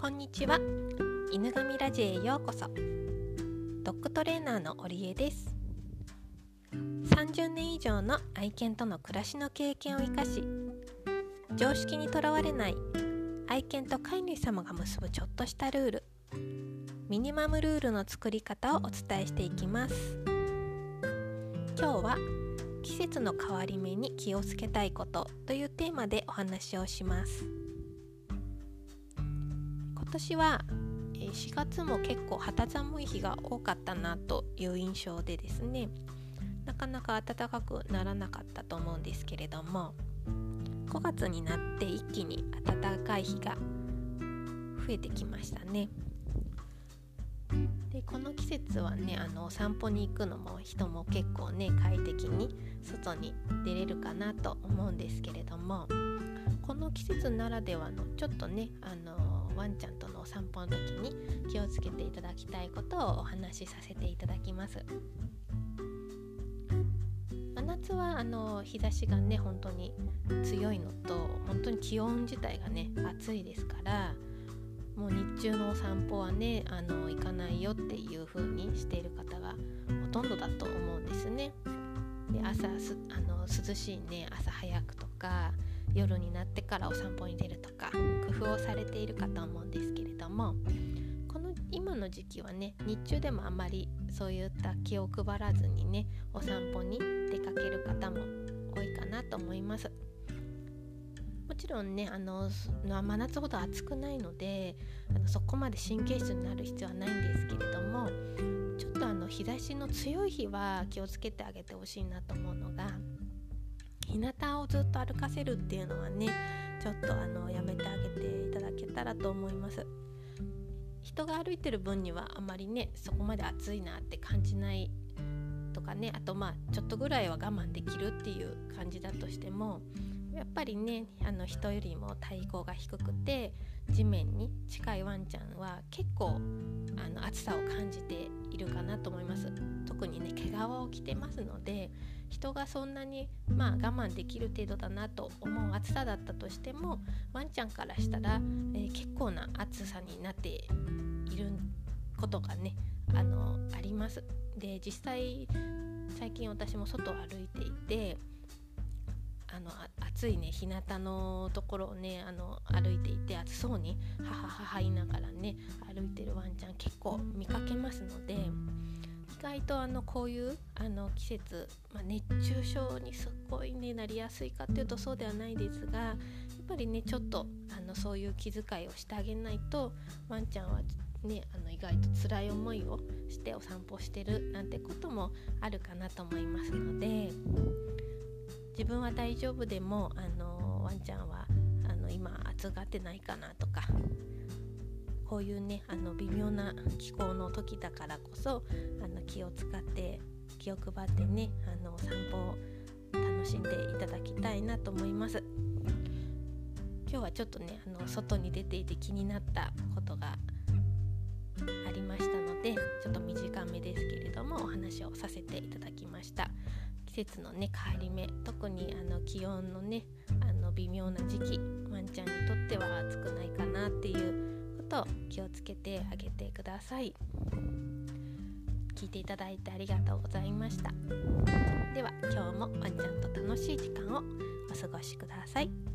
こんにちは。犬神ラジへようこそ。ドッグトレーナーの織江です。30年以上の愛犬との暮らしの経験を生かし常識にとらわれない愛犬と飼い主様が結ぶちょっとしたルールミニマムルールの作り方をお伝えしていきます。今日は季節の変わり目に気をつけたいことというテーマでお話をします。年は4月も結構肌寒い日が多かったなという印象でですねなかなか暖かくならなかったと思うんですけれども5月になって一気に暖かい日が増えてきましたね。でこの季節はねあのお散歩に行くのも人も結構ね快適に外に出れるかなと思うんですけれどもこの季節ならではのちょっとねあのワンちゃんとのお散歩の時に気をつけていただきたいことをお話しさせていただきます。真夏はあの日差しがね本当に強いのと本当に気温自体がね暑いですからもう日中のお散歩はねあの行かないよっていう風にしている方がほとんどだと思うんですね。で朝すあの涼しいね朝早くとか夜になってからお散歩に出るとか工夫をされているかと思うんですけれどもこの今の時期はね日中でもあまりそういった気を配らずにねお散歩に出かける方も多いかなと思います。もちろんねあの真夏ほど暑くないのであのそこまで神経質になる必要はないんですけれどもちょっとあの日差しの強い日は気をつけてあげてほしいなと思うのが日向をずっと歩かせるっていうのはねちょっとあのやめてあげていただけたらと思います。人が歩いてる分にはあまりねそこまで暑いなって感じないとかねあとまあちょっとぐらいは我慢できるっていう感じだとしてもやっぱりねあの人よりも体高が低くて地面に近いワンちゃんは結構あの暑さを感じているかなと思います。特にね毛皮を着てますので人がそんなにまあ我慢できる程度だなと思う暑さだったとしてもワンちゃんからしたら、えー、結構な暑さになっていることがねあのあります。で実際最近私も外を歩いていてあの暑いね日向のところをねあの歩いていて暑そうにはははは言いながらね歩いてるワンちゃん結構見かけますので外とあのこういうあの季節、まあ、熱中症にすっごいねなりやすいかっていうとそうではないですがやっぱりねちょっとあのそういう気遣いをしてあげないとワンちゃんはね、あの意外と辛い思いをしてお散歩してるなんてこともあるかなと思いますので自分は大丈夫でもあのワンちゃんはあの今暑がってないかなとかこういうねあの微妙な気候の時だからこそあの気を使って気を配ってねあのお散歩を楽しんでいただきたいなと思います。今日はちょっとねあの外に出ていて気になったことがありましたのでちょっと短めですけれどもお話をさせていただきました。季節のね変わり目特にあの気温のねあの微妙な時期ワンちゃんにとっては暑くないかなっていうと気をつけてあげてください聞いていただいてありがとうございましたでは今日もワンちゃんと楽しい時間をお過ごしください。